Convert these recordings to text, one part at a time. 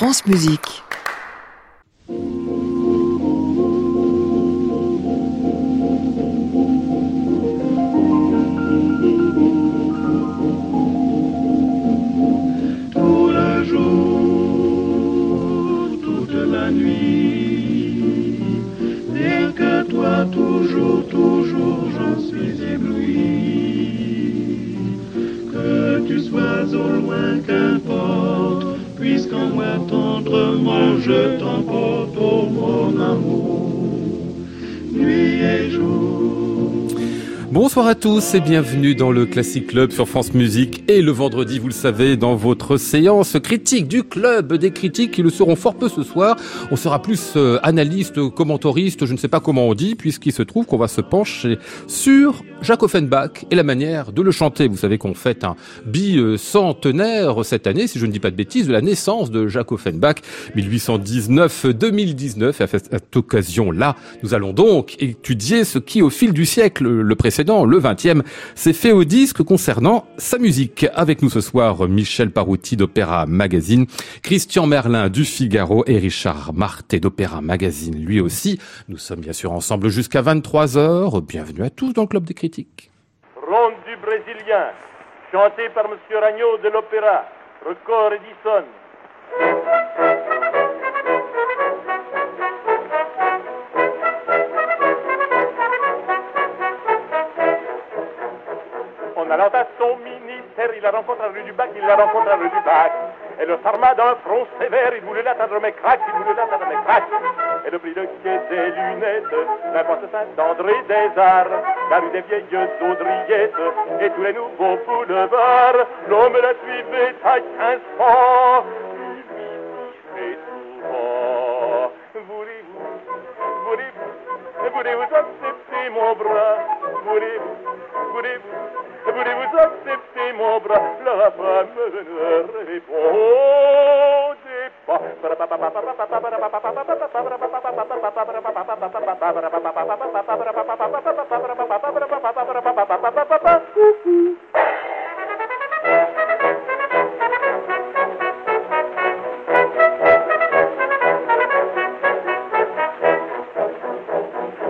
France Musique. Bon, Bonsoir à tous et bienvenue dans le Classic Club sur France Musique et le vendredi, vous le savez, dans votre séance critique du club des critiques qui le seront fort peu ce soir. On sera plus euh, analyste, commentariste, je ne sais pas comment on dit, puisqu'il se trouve qu'on va se pencher sur Jacques Offenbach et la manière de le chanter. Vous savez qu'on fête un bicentenaire cette année, si je ne dis pas de bêtises, de la naissance de Jacques Offenbach, 1819-2019. Et à cette occasion-là, nous allons donc étudier ce qui, au fil du siècle, le précédent, le 20e, s'est fait au disque concernant sa musique. Avec nous ce soir, Michel Parouti d'Opéra Magazine, Christian Merlin du Figaro et Richard Marté d'Opéra Magazine, lui aussi. Nous sommes bien sûr ensemble jusqu'à 23h. Bienvenue à tous dans le Club des Critiques. Ronde du Brésilien, chanté par M. Ragnaud de l'Opéra, record Edison. Il la rencontre à rue du Bac, il la rencontre à rue du Bac. Elle s'arma d'un front sévère, il voulait l'atteindre, mais crac, il voulait l'atteindre, crac. Elle prit le quai des lunettes, la porte Saint-André des Arts, la rue des vieilles audriettes, et tous les nouveaux boulevards. L'homme la suivait à quinze francs. Voulez-vous, accepter mon bras Voulez-vous, voulez-vous, voulez-vous accepter La femme ne répondait pas.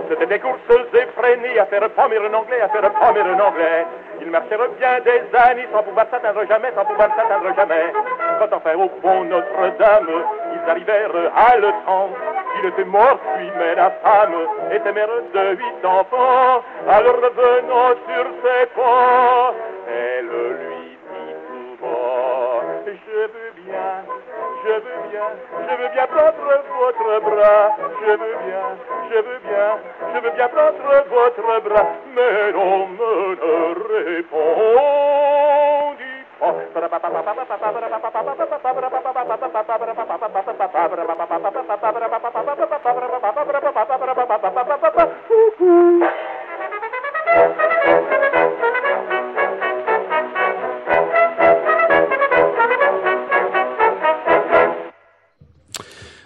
C'était des courses effrénées à faire pommer un anglais, à faire pommer un anglais. Marchèrent bien des années sans pouvoir s'atteindre jamais, sans pouvoir s'atteindre jamais. Quand enfin au pont Notre-Dame, ils arrivèrent à le temps. Il était mort, puis mais la femme était mère de huit enfants. Alors revenant sur ses pas, elle lui dit tout je veux bien, je veux bien, je veux bien prendre votre bras, je veux bien, je veux bien, je veux bien prendre votre bras, mais l'on me ne répondit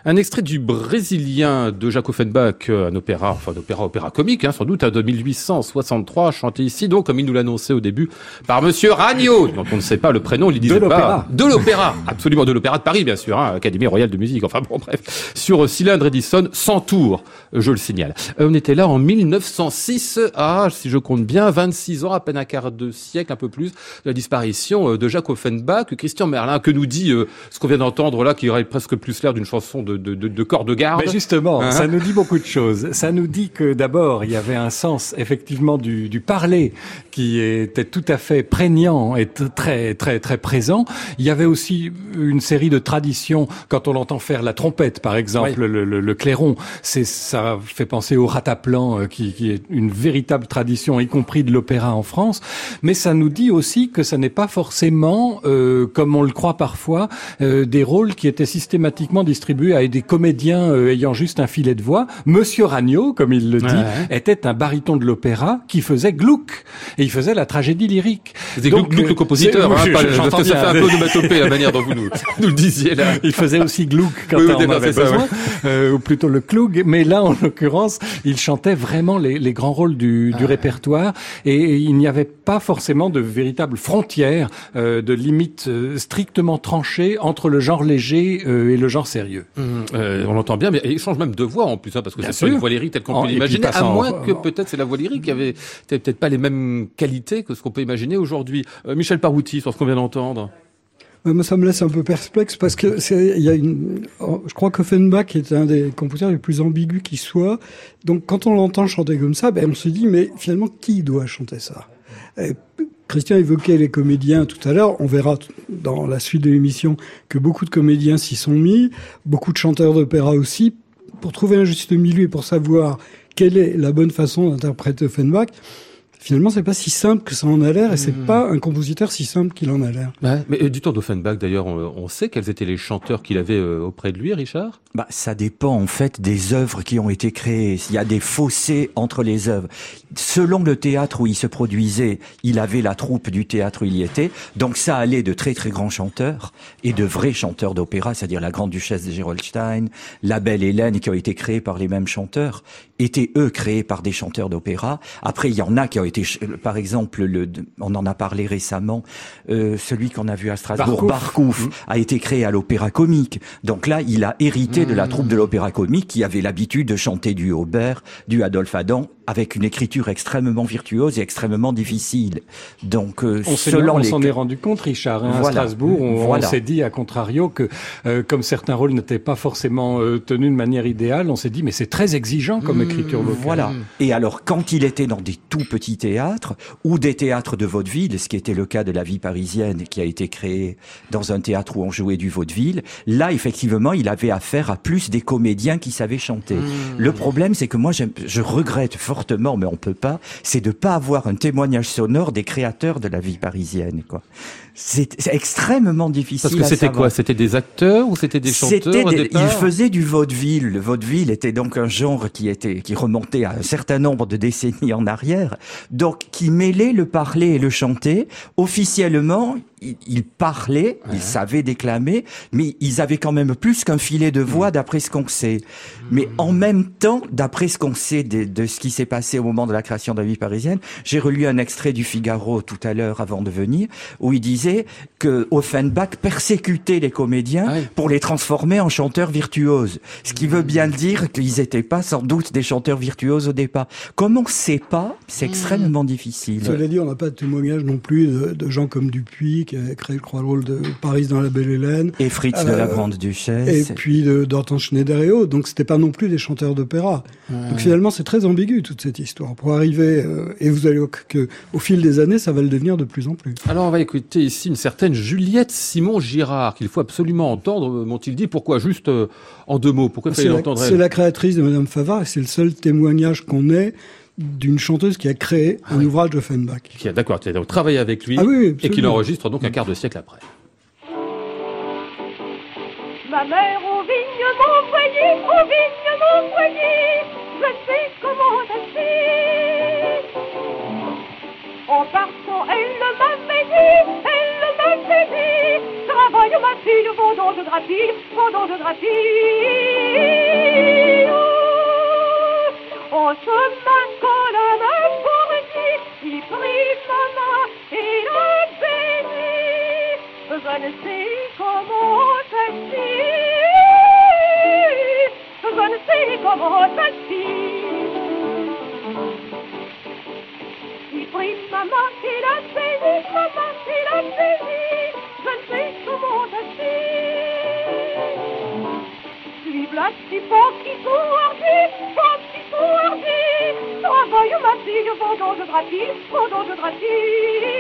Un extrait du Brésilien de Jacques Offenbach, euh, un opéra, enfin un opéra, opéra comique, hein, sans doute, à 1863, chanté ici, donc, comme il nous l'annonçait au début, par Monsieur Ragnaud, dont on ne sait pas le prénom, il disait De pas. l'opéra. De l'opéra. absolument, de l'opéra de Paris, bien sûr, hein, Académie Royale de Musique, enfin bon, bref. Sur Cylindre Edison, sans tour, je le signale. Euh, on était là en 1906, ah, si je compte bien, 26 ans, à peine un quart de siècle, un peu plus, de la disparition euh, de Jacques Offenbach, Christian Merlin, que nous dit euh, ce qu'on vient d'entendre là, qui aurait presque plus l'air d'une chanson de, de, de, de corps de garde. Mais justement, Hein ça nous dit beaucoup de choses. Ça nous dit que d'abord, il y avait un sens effectivement du, du parler qui était tout à fait prégnant et très très très présent. Il y avait aussi une série de traditions. Quand on entend faire la trompette, par exemple, le, le- le clairon, c'est ça fait penser au rataplan, euh, qui, qui est une véritable tradition, y compris de l'opéra en France. Mais ça nous dit aussi que ça n'est pas forcément, euh, comme on le croit parfois, euh, des rôles qui étaient systématiquement distribués à et des comédiens euh, ayant juste un filet de voix. Monsieur Ragnaud, comme il le dit, était un baryton de l'opéra qui faisait Gluck et il faisait la tragédie lyrique. C'était Gluck, Gluck, le compositeur, hein, parce que ça fait un peu de la manière dont vous nous, nous, le disiez là. Il faisait aussi Gluck quand on en avait besoin, euh, ou plutôt le Klug, mais là en l'occurrence, il chantait vraiment les, les grands rôles du, du répertoire et il n'y avait pas forcément de véritable frontière, euh, de limite euh, strictement tranchée entre le genre léger euh, et le genre sérieux. Mmh, on l'entend bien, mais il change même de voix en plus, hein, parce que c'est pas une voix lyrique telle qu'on peut l'imaginer, à moins que peut-être c'est la voix lyrique qui avait peut-être pas les mêmes qualités que ce qu'on peut imaginer aujourd'hui. Michel Parouti, sur ce qu'on vient d'entendre. Moi, ça me laisse un peu perplexe parce que il y a une, je crois qu'Offenbach est un des compositeurs les plus ambigus qui soit. Donc, quand on l'entend chanter comme ça, ben, on se dit, mais finalement, qui doit chanter ça? Christian évoquait les comédiens tout à l'heure. On verra dans la suite de l'émission que beaucoup de comédiens s'y sont mis, beaucoup de chanteurs d'opéra aussi, pour trouver un juste milieu et pour savoir quelle est la bonne façon d'interpréter Offenbach finalement, c'est pas si simple que ça en a l'air, et c'est hmm. pas un compositeur si simple qu'il en a l'air. mais euh, du temps d'Offenbach, d'ailleurs, on, sait quels étaient les chanteurs qu'il avait euh, auprès de lui, Richard? Bah, ça dépend en fait des œuvres qui ont été créées. Il y a des fossés entre les œuvres. Selon le théâtre où il se produisait, il avait la troupe du théâtre où il y était, donc ça allait de très très grands chanteurs et de vrais chanteurs d'opéra, c'est-à-dire la Grande Duchesse de Gerolstein, la Belle Hélène, qui ont été créés par les mêmes chanteurs, étaient eux créés par des chanteurs d'opéra. Après, il y en a qui ont été par exemple, le, on en a parlé récemment, euh, celui qu'on a vu à Strasbourg, Barkouf, mmh. a été créé à l'opéra comique. Donc là, il a hérité de la mmh. troupe de l'opéra comique qui avait l'habitude de chanter du Aubert, du Adolphe Adam, avec une écriture extrêmement virtuose et extrêmement difficile. Donc, euh, on selon s'en est rendu compte, Richard, hein, à Strasbourg, on, s'est dit à contrario que euh, comme certains rôles n'étaient pas forcément euh, tenus de manière idéale, on s'est dit mais c'est très exigeant comme mmh, écriture locale. Voilà. Et alors quand il était dans des tout petits ou des théâtres de vaudeville, ce qui était le cas de la vie parisienne qui a été créée dans un théâtre où on jouait du vaudeville, là effectivement il avait affaire à plus des comédiens qui savaient chanter. Mmh. Le problème c'est que moi je regrette fortement, mais on peut pas, c'est de pas avoir un témoignage sonore des créateurs de la vie parisienne, quoi. C'est extrêmement difficile. Parce que c'était quoi? C'était des acteurs ou c'était des chanteurs des, Ils faisaient du vaudeville. Le vaudeville était donc un genre qui était qui remontait à un certain nombre de décennies en arrière, donc qui mêlait le parler et le chanter. Officiellement, ils parlaient, ils savaient déclamer, mais ils avaient quand même plus qu'un filet de voix d'après ce qu'on sait. Mais en même temps, d'après ce qu'on sait de, ce qui s'est passé au moment de la création de la vie parisienne, j'ai relu un extrait du Figaro tout à l'heure avant de venir, où il disait que Offenbach persécutait les comédiens ah pour les transformer en chanteurs virtuoses. Ce qui veut bien dire qu'ils n'étaient pas sans doute des chanteurs virtuoses au départ. Comme on ne sait pas, c'est extrêmement difficile. Cela dit, on n'a pas de témoignage non plus de, de gens comme Dupuis, qui a créé, le crois, rôle de Paris dans la Belle Hélène. Et Fritz de la euh, Grande Duchesse. Et puis d'Hortense Schneider et autres. Donc c'était pas non plus des chanteurs d'opéra. Donc finalement, c'est très ambigu toute cette histoire. Pour arriver, euh, et vous allez que au fil des années, ça va le devenir de plus en plus. Alors on va écouter ici une certaine Juliette Simon Girard qu'il faut absolument entendre. M'ont-ils dit pourquoi Juste euh, en deux mots? Pourquoi fallait l'entendre C'est la créatrice de Madame Favard et c'est le seul témoignage qu'on ait d'une chanteuse qui a créé un ah ouvrage d'Offenbach. Qui a, d'accord, qui a donc travaillé avec lui ah et qui l'enregistre donc un quart de siècle après. Ma mère aux vignes m'envoyait, aux vignes m'envoyait, je sais comment agir. En partant, elle m'avait dit, elle m'avait dit, travaille ma fille, pendant je grappille, pendant je grappille. En chemin, quand la pour il prit ma main et la bénit. Je ne sais comment ça je ne sais comment ça Il prit ma main et la bénit, ma main et la bénit. Je ne sais comment ça Vive la si fort qui sourdi, qui sourdi, travaille ma fille, pendant je gratis, pendant je gratis.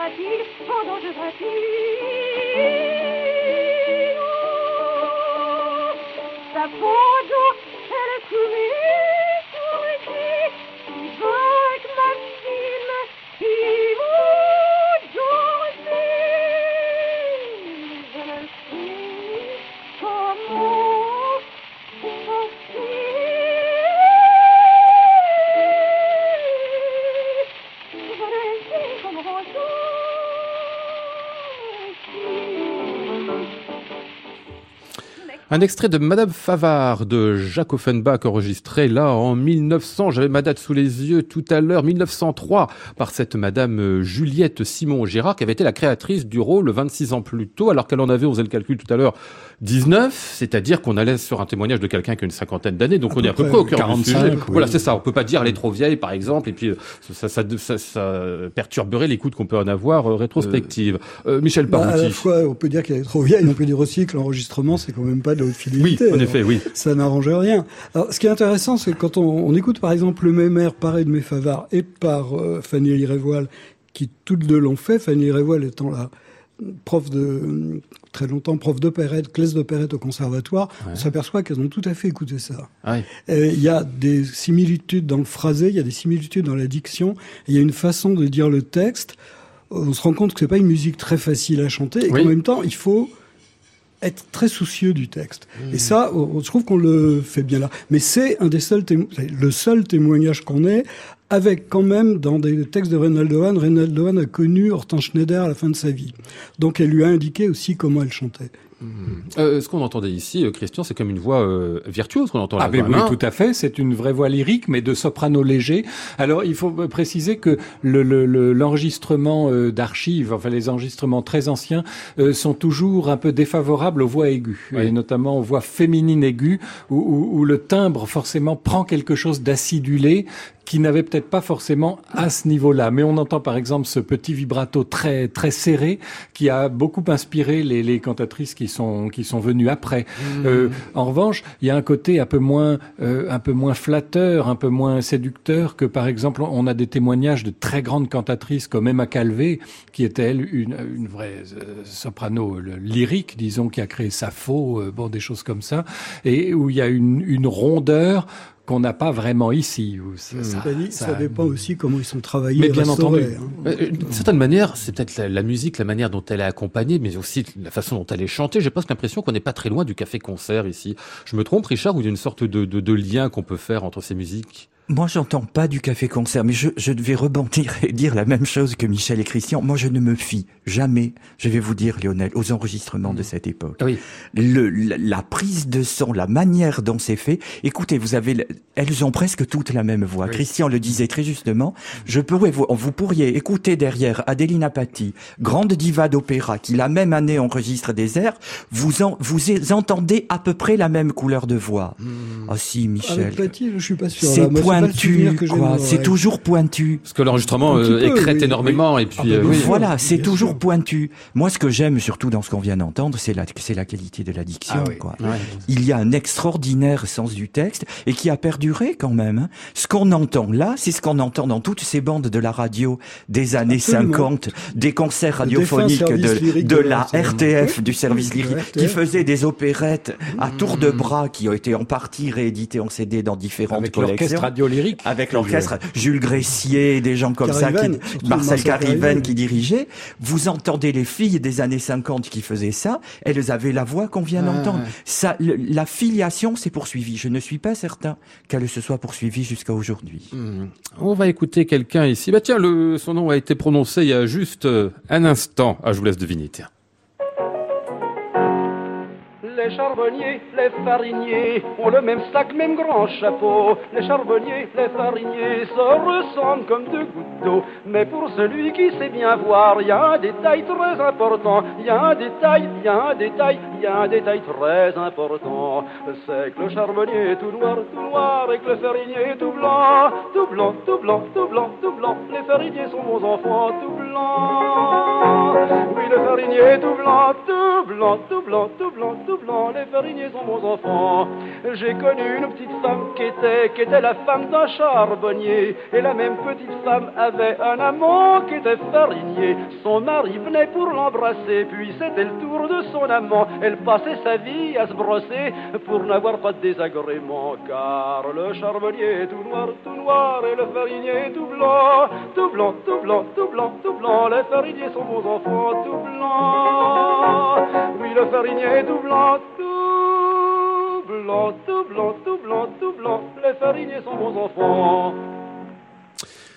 Je gratine, pendant je gratine. Ça pendant, Un extrait de Madame Favard de Jacques Offenbach enregistré là en 1900. J'avais ma date sous les yeux tout à l'heure, 1903, par cette Madame euh, Juliette Simon Girard qui avait été la créatrice du rôle 26 ans plus tôt, alors qu'elle en avait, on faisait le calcul tout à l'heure, 19, c'est-à-dire qu'on allait sur un témoignage de quelqu'un qui a une cinquantaine d'années, donc À on est à peu près, au cœur 45, du sujet. oui. Voilà, c'est ça. On peut pas dire elle est trop vieille, par exemple, et puis euh, ça, ça, ça, ça perturberait l'écoute qu'on peut en avoir euh, rétrospective. Euh, Michel Bah, à Parouti. la fois, on peut dire qu'elle est trop vieille, on peut dire aussi que l'enregistrement, c'est quand même pas de haute oui, fidélité. en Alors, effet, oui. Ça n'arrange rien. Alors, ce qui est intéressant, c'est quand on, on écoute, par exemple, le même air par Edmé Favard et par euh, Fanny Lirévoile, qui toutes deux l'ont fait, Fanny Lirévoile étant la prof de, très longtemps, prof d'opérette, classe d'opérette au conservatoire, on s'aperçoit qu'elles ont tout à fait écouté ça. Ah oui. Il y a des similitudes dans le phrasé, il y a des similitudes dans la diction, il y a une façon de dire le texte. On se rend compte que c'est pas une musique très facile à chanter, et Oui. qu'en même temps, il faut être très soucieux du texte. Et ça, on- trouve qu'on le fait bien là. Mais c'est un des seuls le seul témoignage qu'on ait, avec quand même dans des textes de Reynaldo Hahn, Reynaldo Hahn a connu Hortense Schneider à la fin de sa vie. Donc elle lui a indiqué aussi comment elle chantait. Euh, ce qu'on entendait ici, euh, Christian, c'est comme une voix euh, virtuose qu'on entend là. Ah ben oui, tout à fait. C'est une vraie voix lyrique, mais de soprano léger. Alors, il faut préciser que le- le- le- l'enregistrement euh, d'archives, enfin les enregistrements très anciens, euh, sont toujours un peu défavorables aux voix aiguës, Oui. et notamment aux voix féminines aiguës, où, où- où le timbre forcément prend quelque chose d'acidulé qui n'avait peut-être pas forcément à ce niveau-là. Mais on entend par exemple ce petit vibrato très très serré qui a beaucoup inspiré les, les cantatrices qui sont qui sont venues après. Euh, en revanche, il y a un côté un peu moins euh, un peu moins flatteur, un peu moins séducteur que par exemple on a des témoignages de très grandes cantatrices comme Emma Calvé qui était elle une, une vraie euh, soprano lyrique, disons, qui a créé Sappho, euh, bon des choses comme ça, et où il y a une, une rondeur qu'on n'a pas vraiment ici. où ça- dit, ça, ça- dépend aussi comment ils sont travaillés. Mais bien entendu. hein. Euh, D'une certaine manière, c'est peut-être la, la musique, la manière dont elle est accompagnée, mais aussi la façon dont elle est chantée. J'ai presque l'impression qu'on n'est pas très loin du café-concert ici. Je me trompe, Richard, ou il y a une sorte de, de, de lien qu'on peut faire entre ces musiques? Moi, j'entends pas du café-concert, mais je, je devais rebondir et dire la même chose que Michel et Christian. Moi, je ne me fie jamais, je vais vous dire, Lionel, aux enregistrements de cette époque. Oui. Le, la, la prise de son, la manière dont c'est fait. Écoutez, vous avez, le- elles ont presque toutes la même voix. Christian le disait très justement. Je pourrais vous, vous pourriez écouter derrière Adeline Apathy, grande diva d'opéra, qui la même année enregistre des airs. Vous en, vous entendez à peu près la même couleur de voix. Ah si, Michel. Avec Paty, je suis pas sûr. Là. Moi, pointu, quoi. C'est toujours pointu. Parce que l'enregistrement euh, écrète oui. énormément, et puis... Ah, bah, euh, oui. Voilà, c'est toujours sûr. pointu. Moi, ce que j'aime surtout dans ce qu'on vient d'entendre, c'est la, c'est la qualité de la diction, Ah oui. quoi. Ouais. Il y a un extraordinaire sens du texte et qui a perduré quand même. hein. Ce qu'on entend là, c'est ce qu'on entend dans toutes ces bandes de la radio des années Absolument. 50, des concerts radiophoniques de, lyrique de de la RTF, du service lyrique, qui faisait des opérettes à tour de bras qui ont été en partie rééditées en CD dans différentes avec collections. L'orchestre radio lyrique. Avec l'orchestre, Jules Gressier, des gens comme ça, qui, Marcel Cariven qui dirigeait. Vous entendez les filles des années 50 qui faisaient ça, elles avaient la voix qu'on vient d'entendre. Ça, le- la filiation s'est poursuivie. Je ne suis pas certain qu'elle se soit poursuivie jusqu'à aujourd'hui. Hmm. On va écouter quelqu'un ici. Bah tiens, le, son nom a été prononcé il y a juste euh, un instant. Ah, je vous laisse deviner, tiens. Les charbonniers, les fariniers ont le même sac, même grand chapeau. Les charbonniers, les fariniers se ressemblent comme deux gouttes d'eau. Mais pour celui qui sait bien voir, il y a un détail très important. Il y a un détail, il y a un détail, il y a un détail très important. C'est que le charbonnier est tout noir, tout noir, et que le farinier est tout blanc. Tout blanc, tout blanc, tout blanc, tout blanc. Les fariniers sont bons enfants, tout blanc. Oui, le farinier est tout blanc, tout blanc, tout blanc, tout blanc, tout blanc. Les fariniers sont bons enfants. J'ai connu une petite femme qui était, qui était la femme d'un charbonnier. Et la même petite femme avait un amant qui était farinier. Son mari venait pour l'embrasser, puis c'était le tour de son amant. Elle passait sa vie à se brosser pour n'avoir pas de désagrément. Car le charbonnier est tout noir, tout noir, et le farinier est tout blanc, tout blanc, tout blanc, tout blanc, tout blanc. Les fariniers sont bons enfants, tout blanc. Oui, le farinier est tout blanc, tout blanc, tout blanc, tout blanc, tout blanc. Les fariniers sont bons enfants.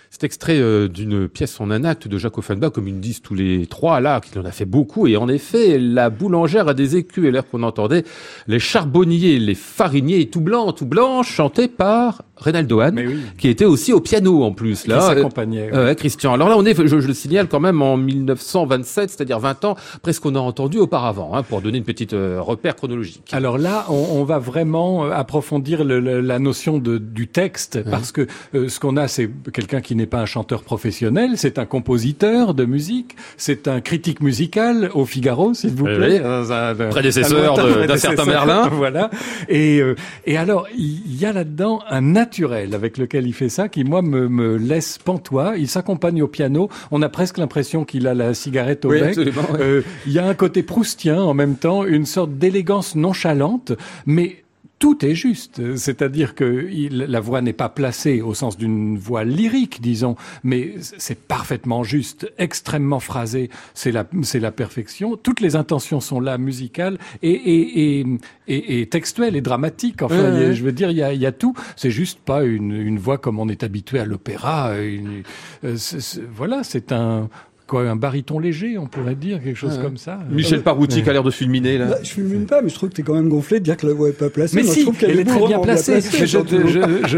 C'est extrait euh, d'une pièce en un acte de Jacques Offenbach, comme ils disent tous les trois là, qu'il en a fait beaucoup. Et en effet, la boulangère a des écus. Et l'air qu'on entendait, les charbonniers, les fariniers, tout blanc, tout blanc, chantés par Reynaldo Hahn, oui. qui était aussi au piano en plus. Qui Là, s'accompagnait. Euh, ouais, Christian. Alors là, on est, je, je le signale quand même en 1927, c'est-à-dire 20 ans, presque qu'on a entendu auparavant, hein, pour donner une petite euh, repère chronologique. Alors là, on, on va vraiment euh, approfondir le- le- la notion de, du texte, parce que euh, ce qu'on a, c'est quelqu'un qui n'est pas un chanteur professionnel, c'est un compositeur de musique, c'est un critique musical au Figaro, s'il vous plaît. oui. Prédécesseur d'un certain Merlin. voilà. Et, euh, et alors, il y a là-dedans un naturel avec lequel il fait ça qui, moi, me, me laisse pantois. Il s'accompagne au piano. On a presque l'impression qu'il a la cigarette au Oui, bec. absolument, ouais. Euh, Il y a un côté proustien en même temps, une sorte d'élégance nonchalante, mais tout est juste. C'est-à-dire que il- la voix n'est pas placée au sens d'une voix lyrique, disons, mais c'est parfaitement juste, extrêmement phrasé. C'est la, c'est la perfection. Toutes les intentions sont là, musicales et, et, et, et, et textuelles et dramatiques. Enfin, Ouais, a- je veux dire, il y a, y a tout. C'est juste pas une, une voix comme on est habitué à l'opéra. une- euh, c'est- c'est- voilà, c'est un quoi, un baryton léger, on pourrait dire quelque chose comme ça. Michel Parouti qui a l'air de fulminer là. Là, je fulmine pas, mais je trouve que t'es quand même gonflé de dire que la voix est pas placée. Mais Moi, si, je trouve qu'elle elle est très bien placée. Je, surtout. je, je,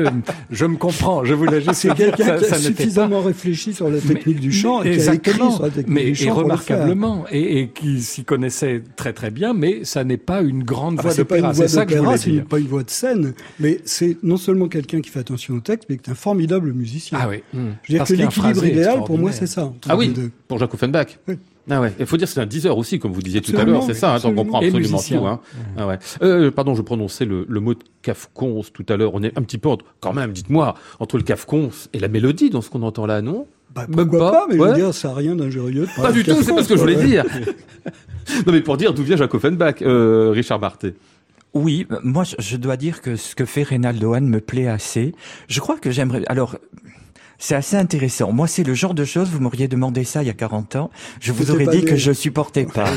je me comprends, je voulais juste C'est quelqu'un qui a suffisamment réfléchi sur la technique du chant et qui a écrit Exactement. sur la technique mais, du et chant faire. remarquablement, et, et qui s'y connaissait très très bien, mais ça n'est pas une grande Ah, voix une d'opéra. voix C'est ça que je voulais c'est dire. pas une voix de scène, mais c'est non seulement quelqu'un qui fait attention au texte, mais qui est un formidable musicien. Ah oui. Je veux dire que l'équilibre idéal, pour moi, c'est ça. Ah oui. Pour Jacques Offenbach. Oui. Ah ouais, il faut dire que c'est un 10 heures aussi, comme vous disiez tout à l'heure, c'est ça, hein, on absolument. comprend absolument tout. Hein. Ah ouais. euh, pardon, je prononçais le, le mot de cafcons tout à l'heure. On est un petit peu, entre- quand même, dites-moi, entre le cafcons et la mélodie dans ce qu'on entend là, non? Bah, Même pourquoi pas, pas, mais je ouais. veux dire, ça n'a rien d'injurieux. Pas du tout, c'est pas ce que je voulais dire. non mais pour dire d'où vient Jacques Offenbach, euh, Richard Barthé. Oui, moi je- je dois dire que ce que fait Reynaldo Hahn me plaît assez. Je crois que j'aimerais. Alors. C'est assez intéressant. Moi, c'est le genre de choses, vous m'auriez demandé ça il y a 40 ans, je vous aurais dit né. que je supportais pas.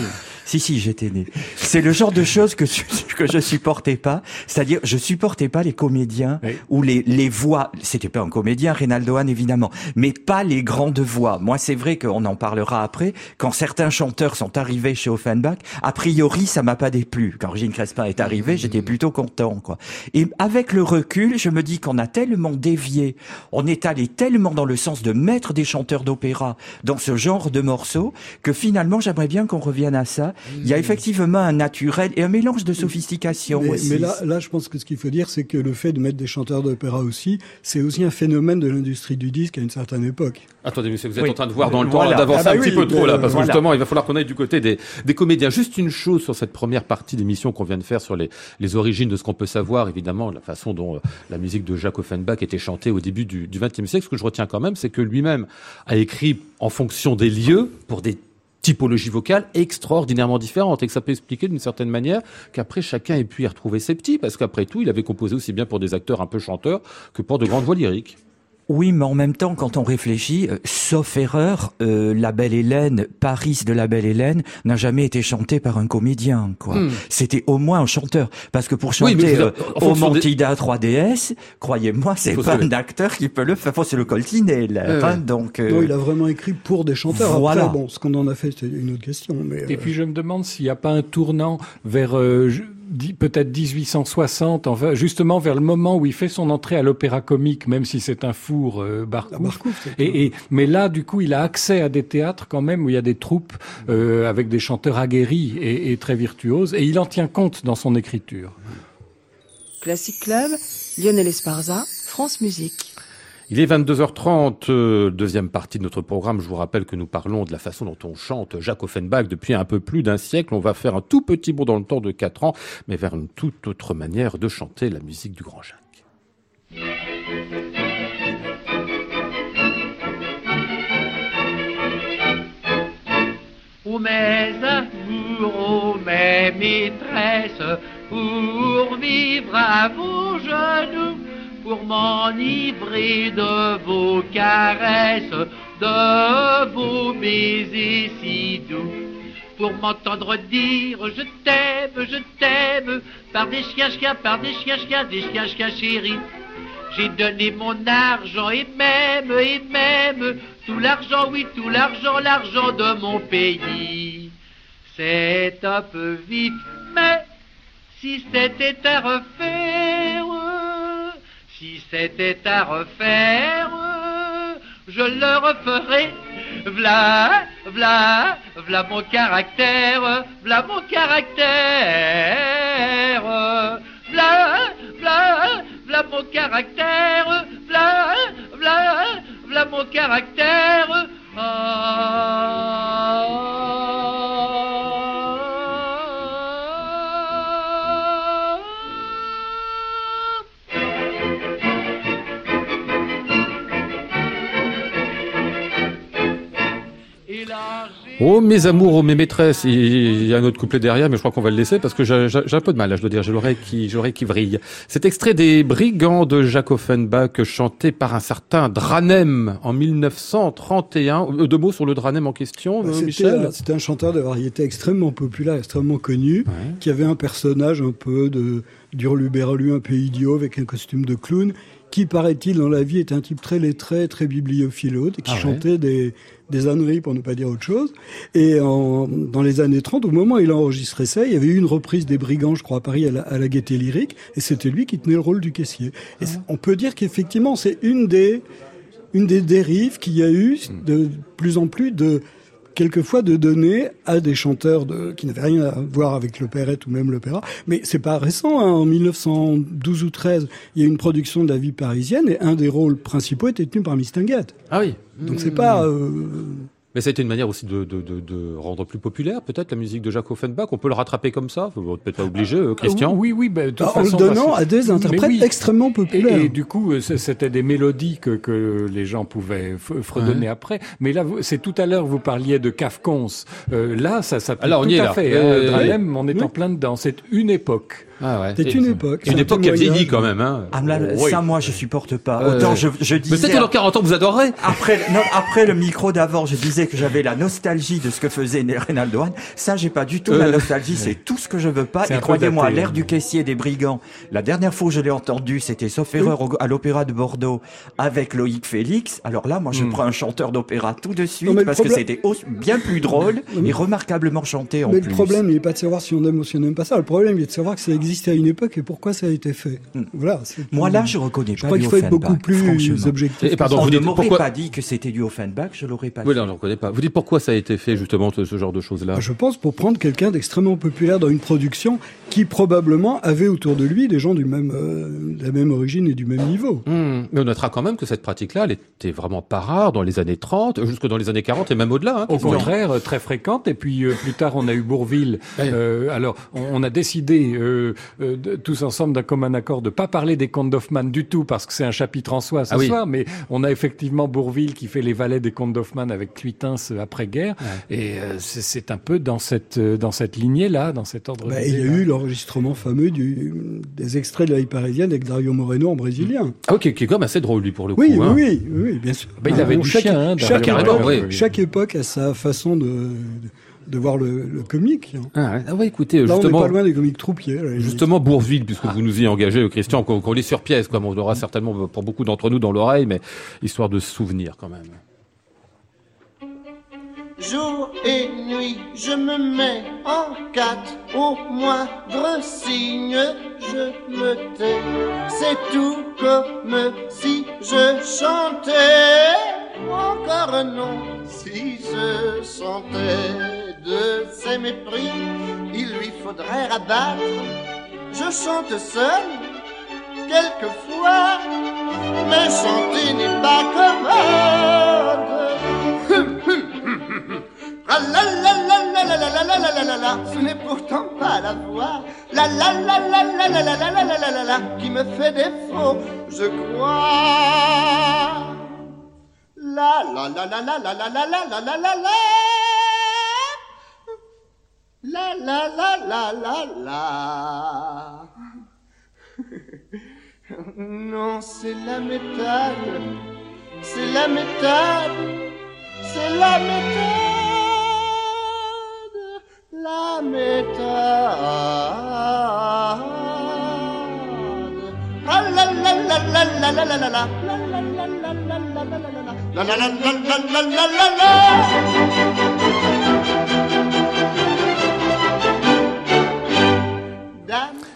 si, si, j'étais né. C'est le genre de choses que, je- que je supportais pas. C'est-à-dire, je supportais pas les comédiens Oui. ou les, les voix. C'était pas un comédien, Reynaldo Hahn, évidemment. Mais pas les grandes voix. Moi, c'est vrai qu'on en parlera après. Quand certains chanteurs sont arrivés chez Offenbach, a priori, ça m'a pas déplu. Quand Régine Crespin est arrivée, j'étais plutôt content, quoi. Et avec le recul, je me dis qu'on a tellement dévié, on est allé tellement dans le sens de mettre des chanteurs d'opéra dans ce genre de morceaux, que finalement, j'aimerais bien qu'on revienne à ça. Il y a effectivement un naturel et un mélange de sophistication Mais, aussi. mais là, là, je pense que ce qu'il faut dire, c'est que le fait de mettre des chanteurs d'opéra aussi, c'est aussi un phénomène de l'industrie du disque à une certaine époque. Attendez, monsieur, vous êtes Oui. en train de voir dans le temps, Voilà. là, d'avancer Ah bah un petit peu trop, là, mais, parce que voilà. justement, il va falloir qu'on aille du côté des, des comédiens. Juste une chose sur cette première partie d'émission qu'on vient de faire sur les, les origines de ce qu'on peut savoir, évidemment, la façon dont euh, la musique de Jacques Offenbach était chantée au début du XXe siècle. Je retiens quand même, c'est que lui-même a écrit en fonction des lieux pour des typologies vocales extraordinairement différentes et que ça peut expliquer d'une certaine manière qu'après chacun ait pu y retrouver ses petits parce qu'après tout il avait composé aussi bien pour des acteurs un peu chanteurs que pour de grandes voix lyriques. Oui, mais en même temps, quand on réfléchit, euh, sauf erreur, euh, La Belle Hélène, Paris de La Belle Hélène, n'a jamais été chanté par un comédien. quoi. Hmm. C'était au moins un chanteur. Parce que pour Oui, mais chanter je veux euh, au fonction des- Montida 3DS, croyez-moi, c'est pas se- un acteur qui peut le faire. Faut se le coltiner, là. Hein, donc, euh, Non, il a vraiment écrit pour des chanteurs. Voilà. Après, bon, ce qu'on en a fait, c'est une autre question. Mais, Et euh, puis je me demande s'il n'y a pas un tournant vers euh, je- peut-être 1860, enfin justement vers le moment où il fait son entrée à l'opéra comique, même si c'est un four euh, Barcouf. Barcouf, Et, et- mais là, du coup, il a accès à des théâtres quand même où il y a des troupes euh, avec des chanteurs aguerris et, et très virtuoses, et il en tient compte dans son écriture. Classic Club, Lionel Esparza, France Musique. Il est 22h30, euh, deuxième partie de notre programme. Je vous rappelle que nous parlons de la façon dont on chante Jacques Offenbach depuis un peu plus d'un siècle. On va faire un tout petit bond dans le temps de 4 ans, mais vers une toute autre manière de chanter la musique du grand Jacques. Mes amours, ô mes maîtresses, pour vivre à vos genoux, pour m'enivrer de vos caresses, de vos baisers si doux, pour m'entendre dire je t'aime, je t'aime, par des chiens chiens, par des chiens chiens, des chiens chiens chéris. J'ai donné mon argent et même, et même, tout l'argent, oui, tout l'argent, l'argent de mon pays. C'est un peu vite, mais si c'était à refaire, si c'était à refaire, je le referais. V'là, v'là, v'là mon caractère, v'là mon caractère. V'là, v'là, v'là mon caractère, v'là, v'là, v'là mon caractère. Oh mes amours, oh mes maîtresses, il y a un autre couplet derrière, mais je crois qu'on va le laisser parce que j'ai un peu de mal, là, je dois dire, j'ai l'oreille qui, j'ai l'oreille qui vrille. Cet extrait des Brigands de Jacques Offenbach, chanté par un certain Dranem en 1931. Euh, Deux mots sur le Dranem en question, Bah, Michel C'était un chanteur de variété extrêmement populaire, extrêmement connu, qui avait un personnage un peu de d'Hurluberlu, un peu idiot, avec un costume de clown, qui, paraît-il, dans la vie, est un type très lettré, très bibliophile, qui Ah ouais. chantait des, des âneries, pour ne pas dire autre chose. Et en, dans les années 30, au moment où il a enregistré ça, il y avait eu une reprise des Brigands, je crois, à Paris, à la, à la Gaîté Lyrique, et c'était lui qui tenait le rôle du caissier. Et c'est- on peut dire qu'effectivement, c'est une des une des dérives qu'il y a eu de plus en plus de quelquefois de donner à des chanteurs de, qui n'avaient rien à voir avec l'opérette ou même l'opéra. Mais c'est pas récent, hein. en 1912 ou 13, il y a eu une production de la vie parisienne et un des rôles principaux était tenu par Mistinguett. Ah oui. Donc c'est pas... euh, Mais ça a été une manière aussi de, de, de, de rendre plus populaire peut-être la musique de Jacques Offenbach. On peut le rattraper comme ça, vous n'êtes peut-être pas obligé, euh, Christian. Oui, oui, ben, de toute en le donnant parce- à des interprètes oui. extrêmement populaires. et du coup, euh, c'était des mélodies que, que les gens pouvaient fredonner après. Mais là, c'est tout à l'heure, vous parliez de Kafkons. Euh, là, ça s'applique Alors, on tout y est, à là. fait. Euh, hein. Dralem, on est oui. en plein dedans. C'est une époque. Ah ouais. C'est une époque. Une époque qui a vieilli quand même. Hein. Ah, là, Oui. Ça, moi, je supporte pas. Autant je, je Mais disais... peut-être que dans 40 ans vous adorerez. Après, non, après le micro d'avant, je disais que j'avais la nostalgie de ce que faisait Reynaldo Hahn. Ça, j'ai pas du tout la Euh, nostalgie. C'est tout ce que je veux pas. Et croyez-moi, l'air hein. du caissier des brigands. La dernière fois où je l'ai entendu, c'était sauf erreur à l'Opéra de Bordeaux avec Loïc Félix. Alors là, moi, je Hmm. prends un chanteur d'opéra tout de suite Non, mais parce que c'était bien plus drôle et remarquablement chanté en Mais plus. le problème, il n'est pas de savoir si on aime ou si on n'aime pas ça. Le problème, il est de savoir que ça existait à une époque et pourquoi ça a été fait. Voilà. c'est- Moi, là, je reconnais je pas crois du qu'il faut être beaucoup plus objectif. Et pardon, On vous ne pourquoi pas dit que c'était du Offenbach, je l'aurais pas Oui, dit. là, on ne connaît pas. Vous dites pourquoi ça a été fait justement ce, ce genre de choses-là? Je pense pour prendre quelqu'un d'extrêmement populaire dans une production qui probablement avait autour de lui des gens du même, euh, de la même origine et du même niveau. Hmm, Mais on notera quand même que cette pratique-là, elle était vraiment pas rare dans les années 30, jusque dans les années 40 et même au-delà. Hein, Au contraire, euh, très fréquente. Et puis euh, plus tard, on a eu Bourville. Ouais. Euh, alors, on, on a décidé euh, de- tous ensemble d'un commun accord de pas parler des contes d'Hoffmann du tout parce que c'est un chapitre en soi ce Ah oui. soir. Mais on a effectivement Bourville qui fait les valets des contes d'Hoffmann avec Cluitens euh, après-guerre. Et euh, c'est- un peu dans cette dans cette lignée-là, dans cet ordre. Bah, il y a eu l'enregistrement fameux du, des extraits de la vie parisienne avec Dario Moreno en brésilien. Ah oui, qui, est quand même assez drôle lui pour le Oui, coup. oui, hein. oui, oui, bien sûr. Bah, il avait Bon, du chaque, chien, hein, chaque, époque, oui. chaque époque a sa façon de, de voir le, le comique. hein. Ah, ouais. Ah ouais, écoutez, Là, on n'est justement, pas loin des comiques troupiers. justement Bourville, puisque vous nous y engagez, euh, Christian, qu'on qu'on lit sur pièce, comme on aura certainement pour beaucoup d'entre nous dans l'oreille, mais histoire de se souvenir quand même. Jour et nuit, je me mets en quatre. Au moindre signe, je me tais. C'est tout comme si je chantais. Encore non, si je sentais de ces mépris, il lui faudrait rabattre. Je chante seul, quelquefois, mais chanter n'est pas commode. Ah la la la la la la la la la la la ce n'est pourtant pas la voix. La la la la la la la la la la la la la qui me fait défaut, je crois. La la la la la la la la la la la la la. La la la la la la. Non, c'est la méthode. C'est la méthode. C'est la méthode. La. Ah la la la la la la la la la. La la la la la la la la la la. La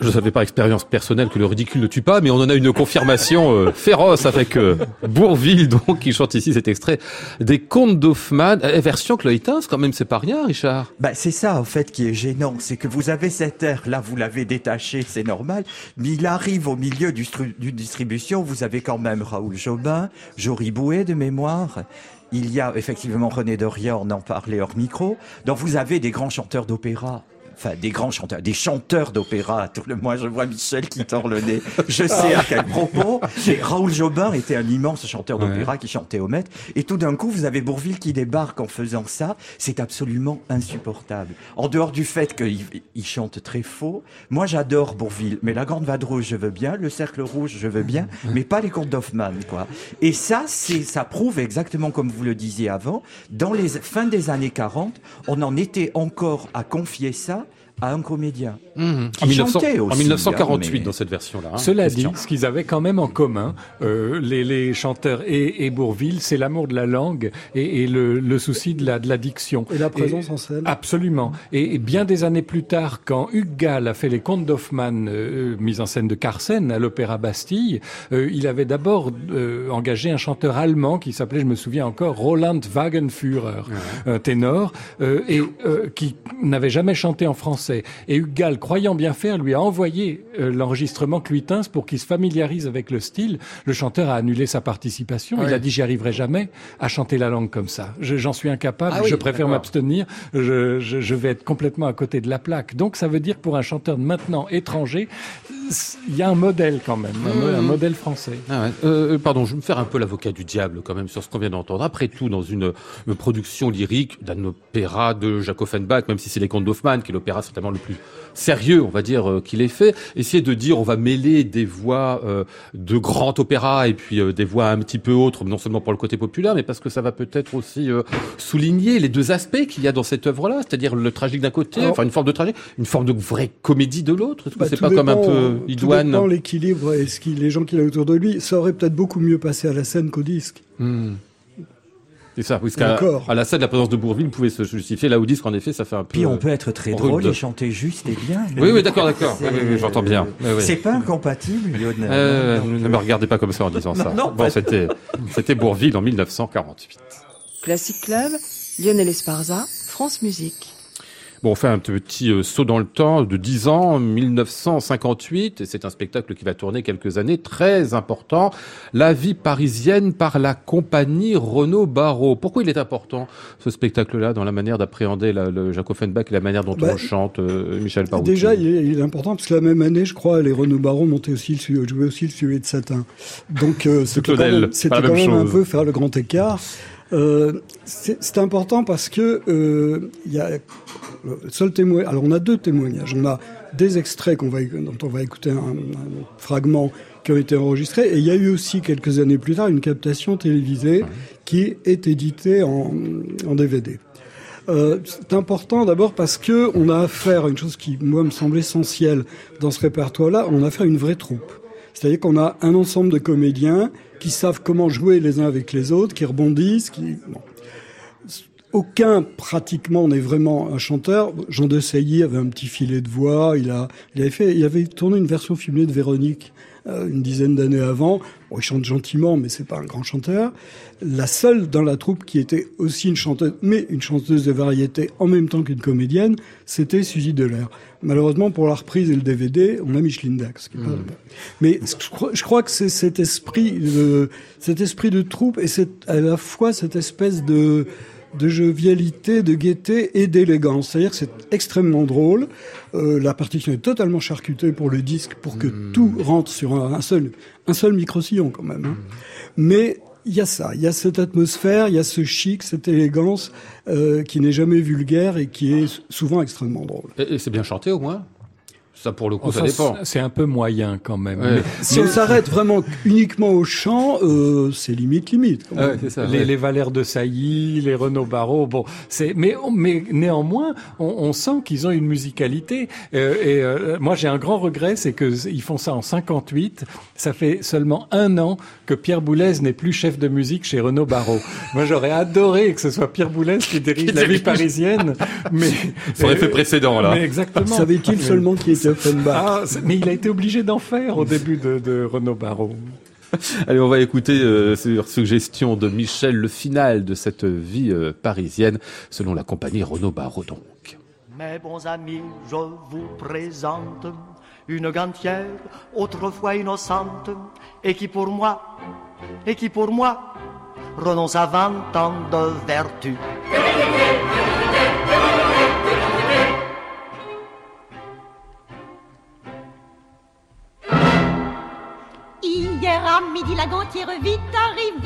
Je savais par expérience personnelle que le ridicule ne tue pas, mais on en a une confirmation euh, féroce avec euh, Bourville, donc, qui chante ici cet extrait des Contes d'Hoffmann. Euh, version Cloïtins, quand même, c'est pas rien, Richard. Bah, c'est ça, en fait, qui est gênant. C'est que vous avez cet air, là, vous l'avez détaché, c'est normal. Mais il arrive au milieu du d'une distribution, vous avez quand même Raoul Jobin, Jory Bouet de mémoire. Il y a effectivement René Dorian, on en parlait hors micro. Donc vous avez des grands chanteurs d'opéra. Enfin, des grands chanteurs, des chanteurs d'opéra. Tout le moi, je vois Michel qui tord le nez. Je sais à quel propos. Et Raoul Jobin était un immense chanteur d'opéra qui chantait au maître. Et tout d'un coup, vous avez Bourville qui débarque en faisant ça. C'est absolument insupportable. En dehors du fait qu'il il chante très faux, moi j'adore Bourville. Mais la Grande Vadrouille, je veux bien. Le Cercle Rouge, je veux bien. Mais pas les contes d'Hoffmann, quoi. Et ça, c'est, ça prouve exactement comme vous le disiez avant. Dans les fins des années 40, on en était encore à confier ça à un comédien. Qui En, 1900 chantait en aussi, 1948, hein, mais- dans cette version-là. hein. Cela dit, ce qu'ils avaient quand même en commun, euh, les, les chanteurs et, et Bourville, c'est l'amour de la langue et, et le, le souci de la, de la diction. Et la présence en scène. Absolument. Et, et bien des années plus tard, quand Hugues Gall a fait les contes d'Hoffmann, euh, mise en scène de Carsen à l'Opéra Bastille, euh, il avait d'abord euh, engagé un chanteur allemand qui s'appelait, je me souviens encore, Roland Wagenführer, un ténor, euh, et euh, qui n'avait jamais chanté en français. Et Hugues Gall, croyant bien faire, lui a envoyé euh, l'enregistrement Cluitins pour qu'il se familiarise avec le style. Le chanteur a annulé sa participation. Il a dit j'y arriverai jamais à chanter la langue comme ça. Je- J'en suis incapable. Ah oui, je préfère m'abstenir. Je, je, je vais être complètement à côté de la plaque. Donc ça veut dire pour un chanteur de maintenant étranger, il y a un modèle quand même, un, Mhm. modèle français. Ah ouais. Euh, pardon, je vais me faire un peu l'avocat du diable quand même sur ce qu'on vient d'entendre. Après tout, dans une, une production lyrique d'un opéra de Jacques Offenbach, même si c'est les contes d'Hoffmann, qui est l'opéra le plus sérieux, on va dire, euh, qu'il ait fait, essayer de dire on va mêler des voix euh, de grand opéra et puis euh, des voix un petit peu autres, non seulement pour le côté populaire, mais parce que ça va peut-être aussi souligner les deux aspects qu'il y a dans cette œuvre-là, c'est-à-dire le tragique d'un côté, Alors- enfin une forme de tragique, une forme de vraie comédie de l'autre. Est-ce que Bah, c'est pas comme un peu Tout idoine l'équilibre et ce qui, les gens qu'il a autour de lui. Ça aurait peut-être beaucoup mieux passé à la scène qu'au disque. Hmm. C'est ça, parce qu'à à la scène, la présence de Bourville pouvait se justifier. Là où disque, en effet, ça fait un peu. Puis on peut être très drôle et chanter juste et bien. Oui, oui, d'accord, d'accord. Oui, oui, oui, j'entends bien. Oui, oui. C'est pas incompatible, Lionel. Euh, ne me regardez pas comme ça en disant Non, ça. non, bon, c'était, c'était Bourville en 1948. Classic Club, Lionel Esparza, France Musique. Bon, on fait un petit euh, saut dans le temps de 10 ans, 1958, et c'est un spectacle qui va tourner quelques années, très important. La vie parisienne par la compagnie Renaud Barrault. Pourquoi il est important, ce spectacle-là, dans la manière d'appréhender le Jacques Offenbach et la manière dont Bah, on le chante, euh, Michel Parouti Déjà, il est, il est important parce que la même année, je crois, les Renaud Baron montaient aussi le, jouaient aussi le sujet de satin. Donc, euh, c'était quand même, quand même même un peu faire le grand écart. Euh, c'est important parce que euh, il y a seul. Alors, on a deux témoignages. On a des extraits qu'on va, dont on va écouter un, fragment qui ont été enregistrés, et il y a eu aussi quelques années plus tard une captation télévisée qui est éditée en, DVD. Euh, c'est important d'abord parce que on a affaire à une chose qui, moi, me semble essentielle dans ce répertoire-là. On a affaire à une vraie troupe. C'est-à-dire qu'on a un ensemble de comédiens qui savent comment jouer les uns avec les autres, qui rebondissent, qui... Aucun, pratiquement, n'est vraiment un chanteur. Jean de Sailly avait un petit filet de voix. Il a, il avait fait, il avait tourné une version filmée de Véronique euh, une dizaine d'années avant. Bon, il chante gentiment, mais c'est pas un grand chanteur. La seule dans la troupe qui était aussi une chanteuse, mais une chanteuse de variété en même temps qu'une comédienne, c'était Suzy Delair. Malheureusement, pour la reprise et le DVD, on a Micheline Dax. qui pas- Mais je crois, je crois que c'est cet esprit, de, cet esprit de troupe et c'est à la fois cette espèce de de jovialité, de gaieté et d'élégance. C'est-à-dire que c'est extrêmement drôle. Euh, la partition est totalement charcutée pour le disque, pour que tout rentre sur un, un seul, un seul micro-sillon quand même. hein. Mais il y a ça, il y a cette atmosphère, il y a ce chic, cette élégance euh, qui n'est jamais vulgaire et qui est souvent extrêmement drôle. Et, et c'est bien chanté au moins? Ça pour le coup, ça Enfin, dépend. c'est- un peu moyen quand même. Ouais. Mais- Si on s'arrête vraiment uniquement au chant, euh, c'est limite limite. quand même. ouais, c'est ça. les, ouais. les Valères de Sailly, les Renaud Barrault, bon, c'est mais mais néanmoins, on, on sent qu'ils ont une musicalité. Euh, et euh, moi, j'ai un grand regret, c'est que ils font ça en 58. Ça fait seulement un an que Pierre Boulez n'est plus chef de musique chez Renaud Barrault. moi, j'aurais adoré que ce soit Pierre Boulez qui dirige la vie parisienne, mais Ça aurait fait précédent là. Mais exactement. Savait-il seulement qui était Offenbach Ah, mais il a été obligé d'en faire au début de, de Renaud Barrault. Allez, on va écouter euh, sur suggestion de Michel le final de cette vie euh, parisienne selon la compagnie Renaud Barrault donc. Mes bons amis, je vous présente une gantière autrefois innocente et qui pour moi, et qui pour moi, renonce à vingt ans de vertu. Midi, la gantière vite Brésilien.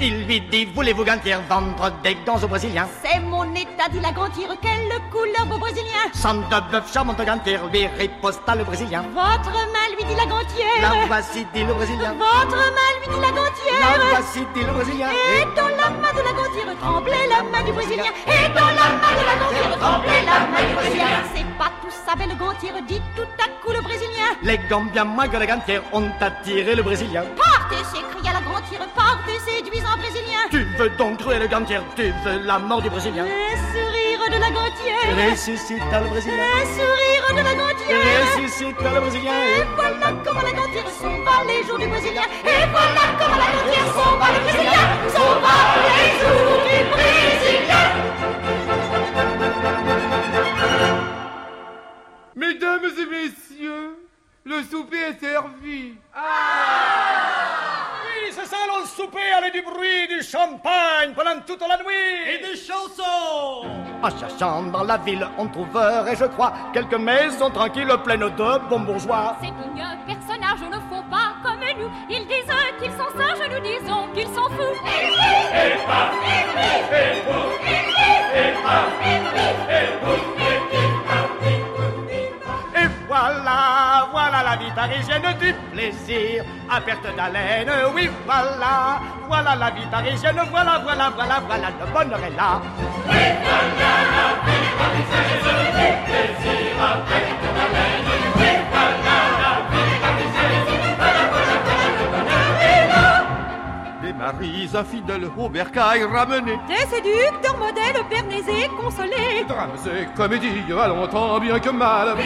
Il lui dit, voulez-vous gantière vendre des gants aux Brésiliens? C'est mon état, dit la gantière, quelle couleur beau Brésilien? Sang de bœuf, charmante gantière, lui riposta le Brésilien. Votre main, lui dit la gantière. La voici, dit le Brésilien. Votre main, lui dit la La gantière. voici, dit le Brésilien. Et dans la main de la gantière tremblait la main du Brésilien. Et dans la main de la gantière tremblait la main du Brésilien. C'est pas tout ça, belle gantière, dit tout à coup le Brésilien. Les gants bien moins que la gantière ont attiré le Brésilien. Partez, s'écria la gantière, partez, séduisant Brésilien. Tu veux donc trouver le gantière, tu veux la mort du Brésilien. Un sourire de la gantière. Ressuscita le Brésilien. Un sourire de la gantière. Ressuscita le Brésilien. Et voilà comment la gantière s'en va les jours du Brésilien. Et voilà comment la gantière s'en va le Brésilien. S'en va les jours du Brésilien. Mesdames et messieurs, le souper est servi. C'est souper avec du bruit, du champagne pendant toute la nuit. Et des chansons. En cherchant dans la ville, on trouverait, je crois, quelques maisons tranquilles pleines de bons bourgeois. Ces dignes personnages ne font pas comme nous. Ils disent qu'ils sont sages, nous disons qu'ils s'en foutent. Et voilà, la vie parisienne du plaisir à perte d'haleine. Oui, voilà, voilà la vie parisienne. Voilà, voilà, voilà, voilà, le bonheur est là. Maris infidèles au bercail ramenés. Des séducteurs modèles, pernésés, consolés. Drames et comédies à longtemps bien que mal. Oui,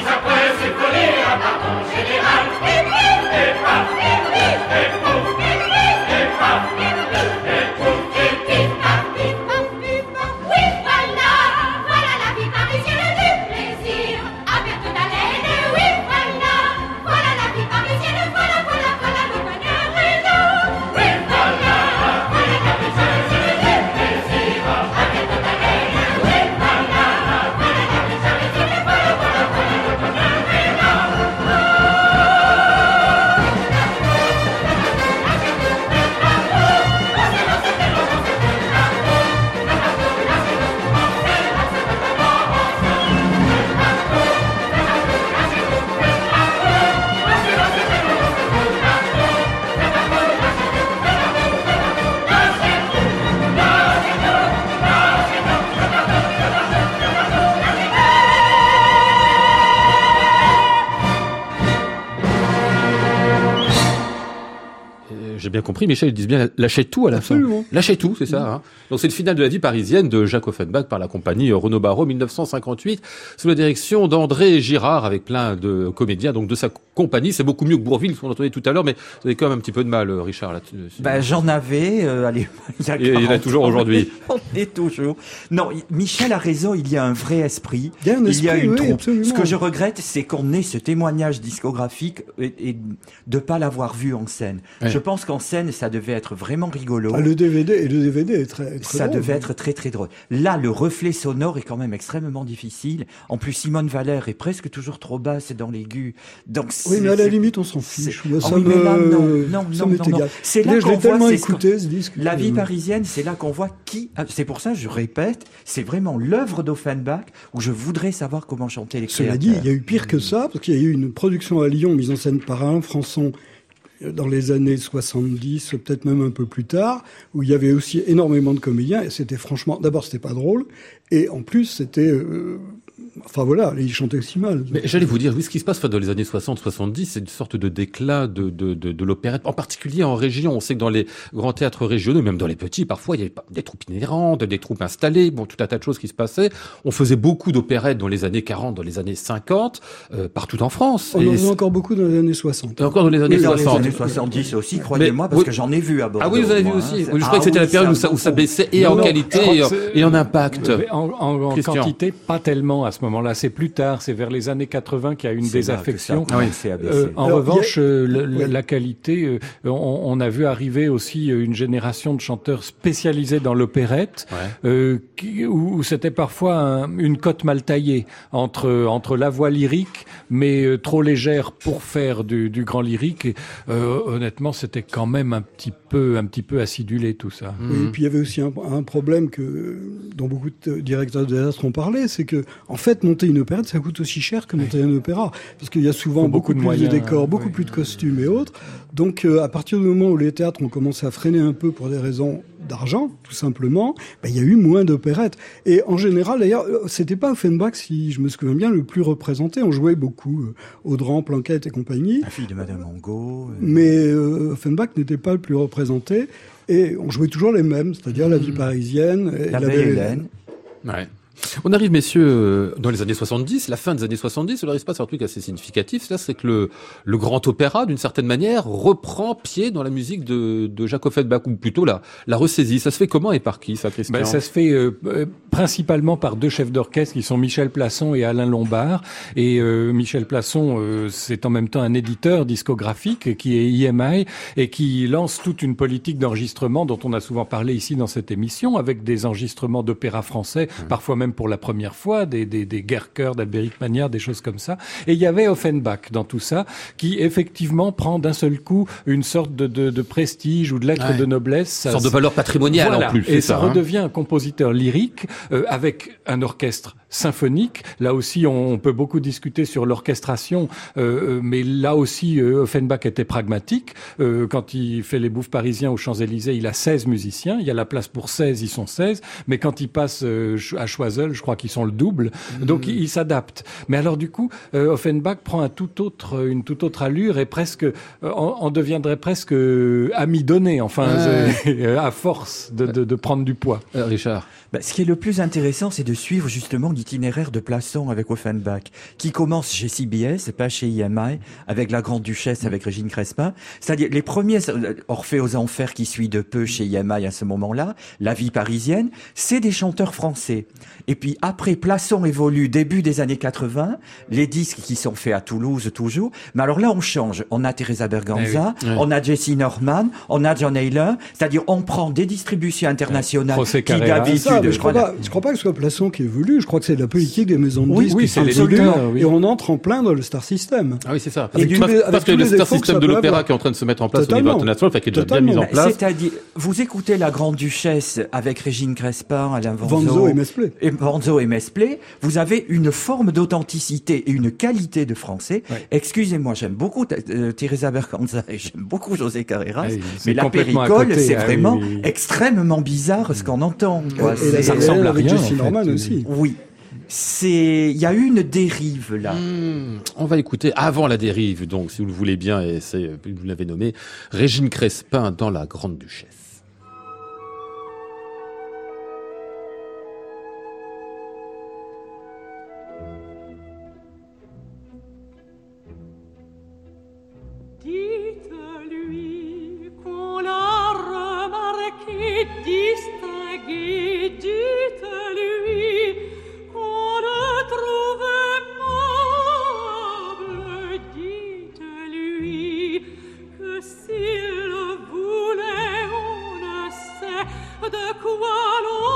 bien compris, Michel, ils disent bien lâchez tout à la Absolument. fin. Lâchez tout, c'est ça. Hein Donc c'est le final de la vie parisienne de Jacques Offenbach par la compagnie euh, Renaud Barrault 1958 sous la direction d'André Girard avec plein de comédiens donc de sa compagnie. C'est beaucoup mieux que Bourville, ce qu'on entendait tout à l'heure, mais vous avez quand même un petit peu de mal, euh, Richard. Là, ben, j'en avais, euh, allez, il y, a il y en a toujours aujourd'hui. On est toujours. Non, Michel a raison, il y a un vrai esprit. Il y a, un il y a esprit, une oui, troupe. absolument. Ce que je regrette, c'est qu'on ait ce témoignage discographique et, et de pas l'avoir vu en scène. Ouais. Je pense qu'en scène, ça devait être vraiment rigolo. Ah, le DVD et le DVD est très, très ça drôle. devait être très très drôle. Là, le reflet sonore est quand même extrêmement difficile. En plus, Simone Valère est presque toujours trop basse dans l'aigu. Donc Oui, mais à la limite, on s'en fiche. Moi, Ah ça oui, mais me- là, non, non, ça non, non, non. C'est là l'ai qu'on tellement voit, ce écouté, ce disque. La vie parisienne, c'est là qu'on voit qui. ah, C'est pour ça, je répète, c'est vraiment l'œuvre d'Offenbach où je voudrais savoir comment chanter les Cela créateurs. dit, il y a eu pire que ça, parce qu'il y a eu une production à Lyon mise en scène par Alain Françon dans les années 70, peut-être même un peu plus tard, où il y avait aussi énormément de comédiens, et c'était franchement, d'abord c'était pas drôle, et en plus c'était, euh, enfin voilà, ils chantaient aussi mal. Mais j'allais vous dire, oui, ce qui se passe dans les années 60-70, c'est une sorte de déclin de, de, de, de l'opérette, en particulier en région. On sait que dans les grands théâtres régionaux, même dans les petits, parfois, il y avait des troupes inhérentes, des troupes installées, bon, tout un tas de choses qui se passaient. On faisait beaucoup d'opérettes dans les années 40, dans les années 50, euh, partout en France. On en faisait encore beaucoup dans les années 60. et encore dans les années Et dans les 60. années 70 aussi, croyez-moi, parce oui. que j'en ai vu à Bordeaux. Ah oui, vous avez vu moi, hein. aussi. C'est- Je crois Ah que c'était oui, la période où ça, où ça baissait et Non, en non, qualité et, en- c'est- et en impact. En, en- quantité, pas tellement à ce moment-là. C'est plus tard, c'est vers les années 80 qu'il y a une ça désaffection. Euh, en Alors, revanche, a- euh, la qualité, euh, on, on a vu arriver aussi une génération de chanteurs spécialisés dans l'opérette, Ouais. euh, où, où c'était parfois un- une cote mal taillée entre entre la voix lyrique, mais trop légère pour faire du, du grand lyrique. Et, euh, honnêtement, c'était quand même un petit peu un petit peu acidulé tout ça. Oui, et puis il y avait aussi un, un problème que dont beaucoup de directeurs de théâtre ont parlé, c'est que en fait monter une opérette ça coûte aussi cher que monter un opéra parce qu'il y a souvent beaucoup, beaucoup de plus moyens, de décors, hein, beaucoup oui. plus de costumes et autres. Donc euh, à partir du moment où les théâtres ont commencé à freiner un peu pour des raisons d'argent, tout simplement, ben, il y a eu moins d'opérettes. Et en général, d'ailleurs, euh, c'était pas Offenbach, si je me souviens bien, le plus représenté. On jouait beaucoup euh, Audran, Planquette et compagnie. La fille de Madame Angot. euh, Mais euh, Offenbach n'était pas le plus représenté. Et on jouait toujours les mêmes, c'est-à-dire la vie parisienne et La la, belle belle Hélène. Ouais. On arrive, messieurs, euh, dans les années 70, la fin des années 70, il arrive pas sur un truc assez significatif, là, c'est que le, le grand opéra, d'une certaine manière, reprend pied dans la musique de, de Jacques Offenbach, ou plutôt la, la ressaisie. Ça se fait comment et par qui, ça, Christian? Ben, ça se fait euh, euh, principalement par deux chefs d'orchestre qui sont Michel Plasson et Alain Lombard. Et euh, Michel Plasson, euh, c'est en même temps un éditeur discographique qui est IMI et qui lance toute une politique d'enregistrement dont on a souvent parlé ici dans cette émission, avec des enregistrements d'opéra français, parfois même pour la première fois, des, des, des d'Albéric Magnard, des choses comme ça. Et il y avait Offenbach dans tout ça, qui effectivement prend d'un seul coup une sorte de, de, de prestige ou de lettre Ouais. de noblesse. Une sorte de valeur patrimoniale voilà. en plus. Et ça, hein. redevient un compositeur lyrique euh, avec un orchestre symphonique. Là aussi, on, on peut beaucoup discuter sur l'orchestration, euh, euh, mais là aussi, euh, Offenbach était pragmatique. Euh, quand il fait les bouffes parisiens aux Champs-Élysées, il a 16 musiciens. Il y a la place pour 16, ils sont 16. Mais quand il passe euh, à Choiseul, je crois qu'ils sont le double. Donc, il, il s'adapte. Mais alors, du coup, euh, Offenbach prend un tout autre, une toute autre allure et presque, euh, on, on deviendrait presque euh, amidonné, enfin, Ouais. à force de, de, de prendre du poids. Euh, Richard. Bah, ce qui est le plus intéressant, c'est de suivre justement l'itinéraire de Plasson avec Offenbach, qui commence chez CBS, et pas chez IMI, avec la Grande Duchesse, avec Régine Crespin. C'est-à-dire les premiers euh, Orphée aux Enfers qui suit de peu chez IMI à ce moment-là, La vie parisienne, c'est des chanteurs français. Et puis après, Plasson évolue début des années 80, les disques qui sont faits à Toulouse toujours. Mais alors là, on change. On a Teresa Berganza, Eh oui. On a Jesse Norman, on a John Hayler. C'est-à-dire, on prend des distributions internationales qui Carreras. Ça, mais je crois pas, je crois pas que ce soit Plasson qui est voulu. Je crois que c'est la politique des maisons de Oui, disques. oui, qui éditeurs, oui. Et on entre en plein dans le star system. Ah oui, c'est ça. Et Parce, du- parce- avec parce que le star system de l'opéra qui est en train de se mettre en place au niveau Totalement. international, fait, qui est déjà bien Totalement. mis en place. C'est-à-dire, vous écoutez La Grande Duchesse avec Régine Crespin, Alain Vanzo, et Mesplé. et Vanzo et Mesplé, vous avez une forme d'authenticité et une qualité de français. Ouais. Excusez-moi, j'aime beaucoup euh, Teresa Berganza et j'aime beaucoup José Carreras, Ah mais la péricole, c'est ah vraiment extrêmement bizarre ce qu'on entend. quoi ça, ressemble à rien. Jesse aussi. Oui, c'est il y a une dérive là. Hmm. On va écouter avant la dérive donc si vous le voulez bien et vous l'avez nommé Régine Crespin dans la grande duchesse. Dites-lui qu'on l'a remarqué. De quoi l'on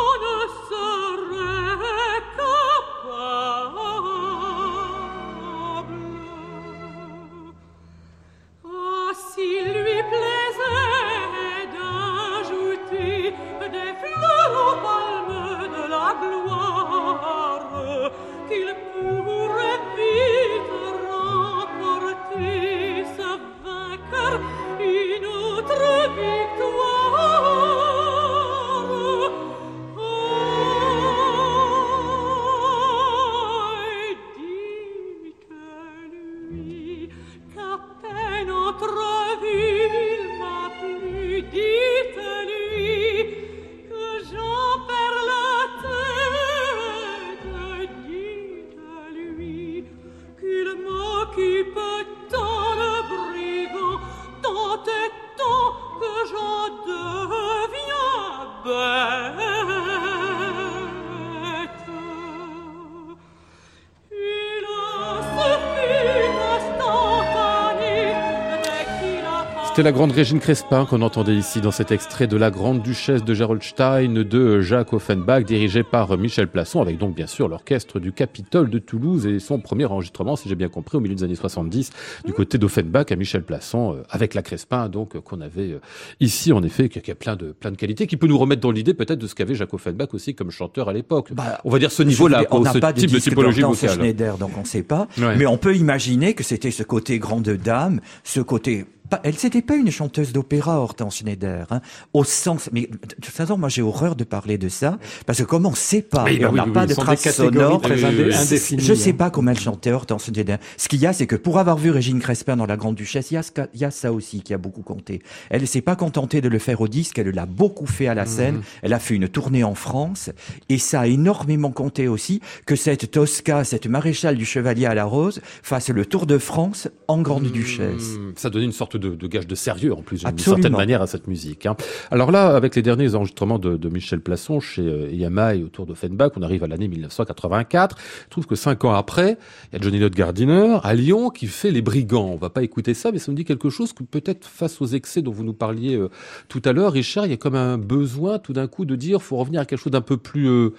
C'était la grande Régine Crespin qu'on entendait ici dans cet extrait de La Grande Duchesse de Gerolstein de Jacques Offenbach, dirigé par Michel Plasson, avec donc bien sûr l'orchestre du Capitole de Toulouse et son premier enregistrement, si j'ai bien compris, au milieu des années 70, du côté d'Offenbach à Michel Plasson, euh, avec la Crespin, donc, euh, qu'on avait euh, ici, en effet, qui a plein de, plein de qualités, qui peut nous remettre dans l'idée peut-être de ce qu'avait Jacques Offenbach aussi comme chanteur à l'époque. On va dire ce niveau-là, on n'a pas de type de disque typologie vocale. Schneider, donc on ne sait pas. Ouais. Mais on peut imaginer que c'était ce côté grande dame, ce côté. Pas- Elle c'était pas une chanteuse d'opéra, Hortense Schneider, hein, au sens. Mais de toute façon, moi j'ai horreur de parler de ça parce que comme on ne sait pas? Oui, et bah on oui, n'a oui, pas de traces sonores, très indé- je- indéfinies, Je sais pas comment elle chantait Hortense Schneider. Ce qu'il y a, c'est que pour avoir vu Régine Crespin dans La Grande Duchesse, il y a, y ça aussi qui a beaucoup compté. Elle ne s'est pas contentée de le faire au disque, elle l'a beaucoup fait à la scène. Mhm. Elle a fait une tournée en France et ça a énormément compté aussi que cette Tosca, cette maréchale du Chevalier à la Rose, fasse le Tour de France en Grande Duchesse. Hmm, Ça donnait une sorte de, de gage de sérieux en plus, d'une certaine manière, à cette musique. hein. Alors là, avec les derniers enregistrements de, de Michel Plasson chez euh, EMI autour d'Offenbach, on arrive à l'année 1984. Je trouve que cinq ans après, il y a Johnny Note Gardiner à Lyon qui fait Les Brigands. On va pas écouter ça, mais ça me dit quelque chose que peut-être face aux excès dont vous nous parliez euh, tout à l'heure, Richard, il y a comme un besoin tout d'un coup de dire, faut revenir à quelque chose d'un peu plus, euh,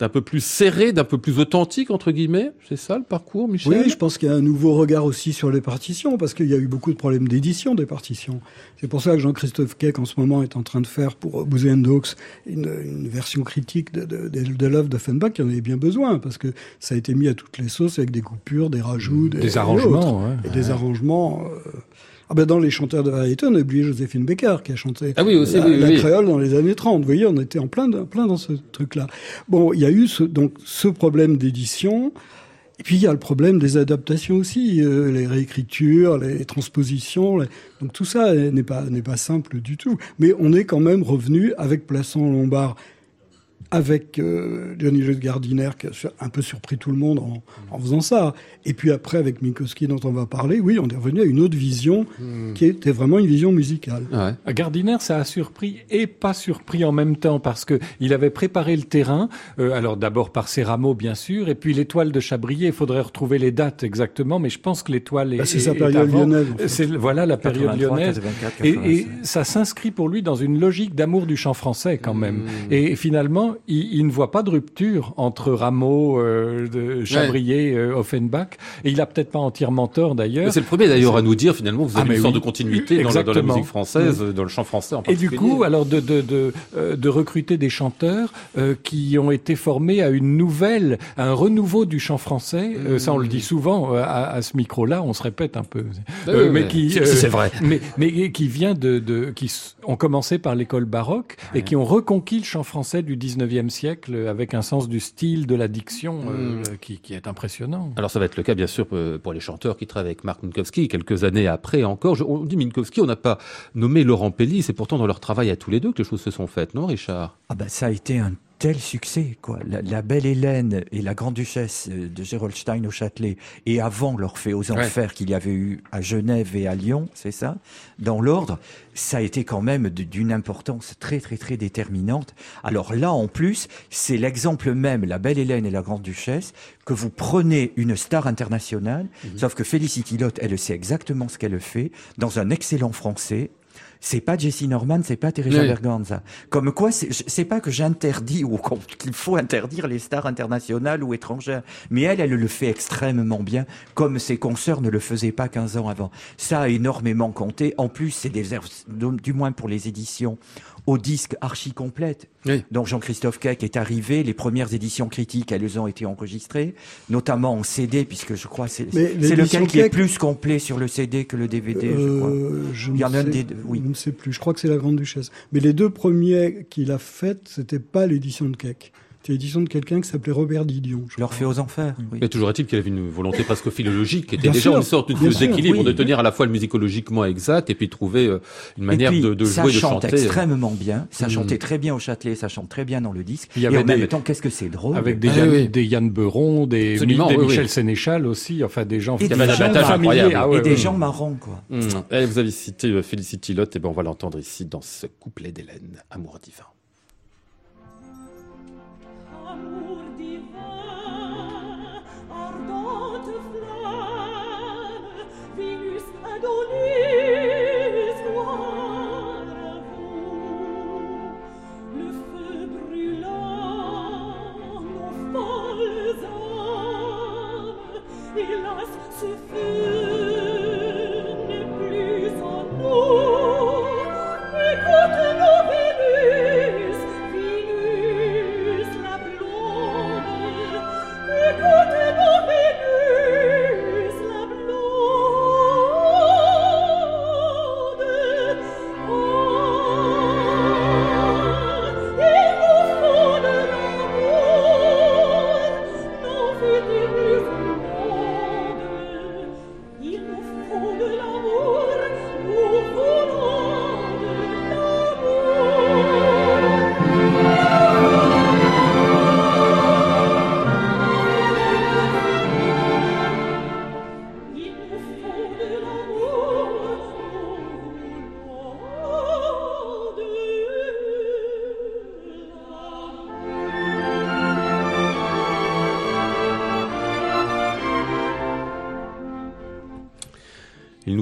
d'un peu plus serré, d'un peu plus authentique entre guillemets. C'est ça le parcours, Michel? Oui, je pense qu'il y a un nouveau regard aussi sur les partitions, parce qu'il y a eu beaucoup de problèmes d'édition des partitions. C'est pour ça que Jean-Christophe Keck, en ce moment, est en train de faire pour and Dogs une, une version critique de, de, de, de l'œuvre d'Offenbach, qui en avait bien besoin, parce que ça a été mis à toutes les sauces avec des coupures, des rajouts, des, arrangements, autres. ouais. Et des arrangements. euh, Ah ben dans les chanteurs de variété, on a oublié Joséphine Becker qui a chanté Ah oui, aussi, la, oui, oui, la oui. créole dans les années 30. Vous voyez, on était en plein, de- plein dans ce truc-là. Bon, il y a eu ce, donc ce problème d'édition. Et puis il y a le problème des adaptations aussi, euh, les réécritures, les transpositions. les- Donc tout ça n'est pas n'est pas simple du tout. Mais on est quand même revenu avec Plaçon Lombard, avec euh, Johnny Joseph Gardiner qui a un peu surpris tout le monde en, en faisant ça. Et puis après avec Minkowski dont on va parler, oui, on est revenu à une autre vision qui était vraiment une vision musicale. Ouais. Gardiner, ça a surpris et pas surpris en même temps parce que il avait préparé le terrain. euh, alors d'abord par ses rameaux, bien sûr, et puis l'étoile de Chabrier. Il faudrait retrouver les dates exactement, mais je pense que l'étoile est. Bah, c'est est- sa période avant. lyonnaise, en fait. C'est voilà la période 83, lyonnaise. 84, Et, et 85. ça s'inscrit pour lui dans une logique d'amour du chant français quand même. Mmh. Et finalement, il, il ne voit pas de rupture entre Rameau, euh, de Chabrier, euh, Offenbach. Et il a peut-être pas entièrement tort d'ailleurs. C'est le premier d'ailleurs à nous dire finalement vous Ah, avez mais une sorte de continuité dans la, dans la Exactement. musique française, dans le chant français en Et du particulier. coup, alors de de de, euh, de recruter des chanteurs euh, qui ont été formés à une nouvelle, à un renouveau du chant français. Euh, ça, on le dit souvent à, à ce micro-là. On se répète un peu, Ah Euh, oui, mais qui c'est vrai. Mais mais qui vient de de qui ont commencé par l'école baroque et qui ont reconquis le chant français du 19e siècle avec un sens du style, de la diction euh, qui qui est impressionnant. Alors ça va être le cas bien sûr euh, pour les chanteurs qui travaillent avec Marc Minkowski quelques années après encore. Je- on dit Minkowski, on n'a pas nommé Laurent Pelli, c'est pourtant dans leur travail à tous les deux que les choses se sont faites, non Richard? Ah ben, ça a été un tel succès, quoi. La, la Belle Hélène et la Grande Duchesse euh, de Gerolstein au Châtelet, et avant l'Orphée aux Enfers qu'il y avait eu à Genève et à Lyon, c'est ça, dans l'ordre, ça a été quand même d'une importance très très très déterminante. Alors là, en plus, c'est l'exemple même, la Belle Hélène et la Grande Duchesse, que vous prenez une star internationale, sauf que Felicity Lott, elle sait exactement ce qu'elle fait, dans un excellent français, c'est pas Jessie Norman, c'est pas Teresa Oui. Berganza. Comme quoi, c'est pas que j'interdis ou qu'il faut interdire les stars internationales ou étrangères, mais elle, elle le fait extrêmement bien, comme ses consoeurs ne le faisaient pas 15 ans avant. Ça a énormément compté. En plus, c'est des du moins pour les éditions, au disque archi complète. Oui. Donc Jean-Christophe Keck est arrivé, les premières éditions critiques, elles ont été enregistrées, notamment en CD, puisque je crois c'est Mais c'est lequel qui est plus complet sur le CD que le DVD, je crois. Euh, je Il y ne en a sais- des oui. Je ne sais plus. Je crois que c'est la Grande Duchesse. Mais les deux premiers qu'il a faites, c'était pas l'édition de Keck. C'était l'édition de quelqu'un qui s'appelait Robert Didion. je L'Orphée aux Enfers. oui. Mais toujours est-il qu'il avait une volonté presque philologique, qui était Bien déjà sûr, une sorte d'équilibre, oui. de tenir à la fois le musicologiquement exact et puis trouver euh, une manière et puis, de, de ça jouer, de chante chanter. extrêmement bien. Ça Mm. chantait très bien au Châtelet, ça chante très bien dans le disque. Il y et avait en même des- temps, qu'est-ce que c'est drôle. Avec des, Ah Yann, oui. des Yann Beuron, des, des Michel oui. Sénéchal aussi, enfin des gens Et des gens abattage familiers. incroyable. Ah et des gens marrants, quoi. Mmh. Et vous avez cité euh, Felicity Lott, et ben on va l'entendre ici dans ce couplet d'Hélène, Amour divin. do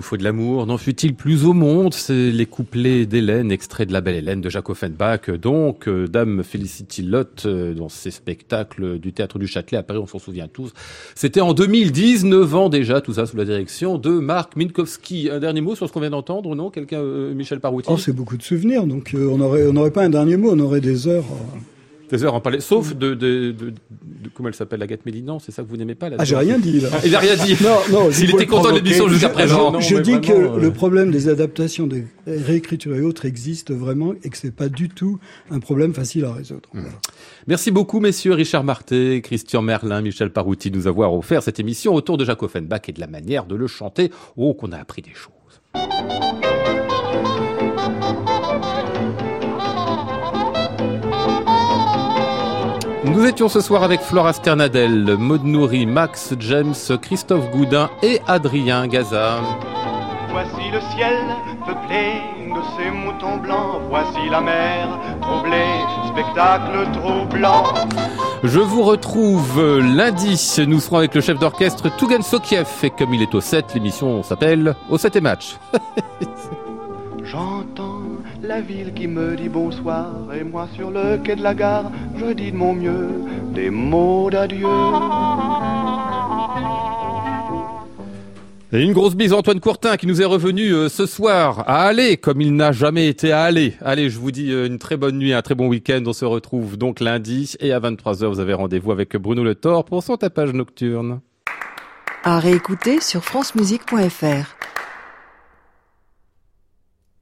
faut de l'amour, n'en fut-il plus au monde? C'est les couplets d'Hélène, extrait de La Belle Hélène de Jacques Offenbach, donc euh, Dame Felicity Lott euh, dans ses spectacles du Théâtre du Châtelet à Paris, on s'en souvient tous. C'était en 2019 ans déjà, tout ça sous la direction de Marc Minkowski. Un dernier mot sur ce qu'on vient d'entendre, non? Quelqu'un, euh, Michel Parouti Oh, c'est beaucoup de souvenirs, donc on n'aurait pas un dernier mot, on aurait des heures. Euh. Des heures en parler, sauf de, de, de, de- comment elle s'appelle, Agathe Mélinan, c'est ça que vous n'aimez pas là Ah, j'ai rien dit là. Il a rien dit. Non, non. S'il je- était content de l'émission jusqu'à présent. Je, dis vraiment, que euh, le problème des adaptations, des réécritures et autres existe vraiment et que c'est pas du tout un problème facile à résoudre. Voilà. Merci beaucoup, messieurs Richard Marté, Christian Merlin, Michel Parouti, de nous avoir offert cette émission autour de Jacques Offenbach et de la manière de le chanter. Oh, qu'on a appris des choses. Nous étions ce soir avec Flora Sternadel, Maud Nourri, Max James, Christophe Goudin et Adrien Gaza. Voici le ciel peuplé de ces moutons blancs. Voici la mer troublée, spectacle troublant. Je vous retrouve lundi. Nous serons avec le chef d'orchestre Tougan Sokiev. Et comme il est au 7, l'émission s'appelle Au 7 et match. J'entends la ville qui me dit bonsoir. Et moi sur le quai de la gare, je dis de mon mieux des mots d'adieu. Et une grosse bise à Antoine Courtin qui nous est revenu euh, ce soir à aller comme il n'a jamais été à aller. Allez, je vous dis euh, une très bonne nuit, un très bon week-end. On se retrouve donc lundi et à 23h, vous avez rendez-vous avec Bruno Le Thor pour son tapage nocturne. À réécouter sur francemusique.fr.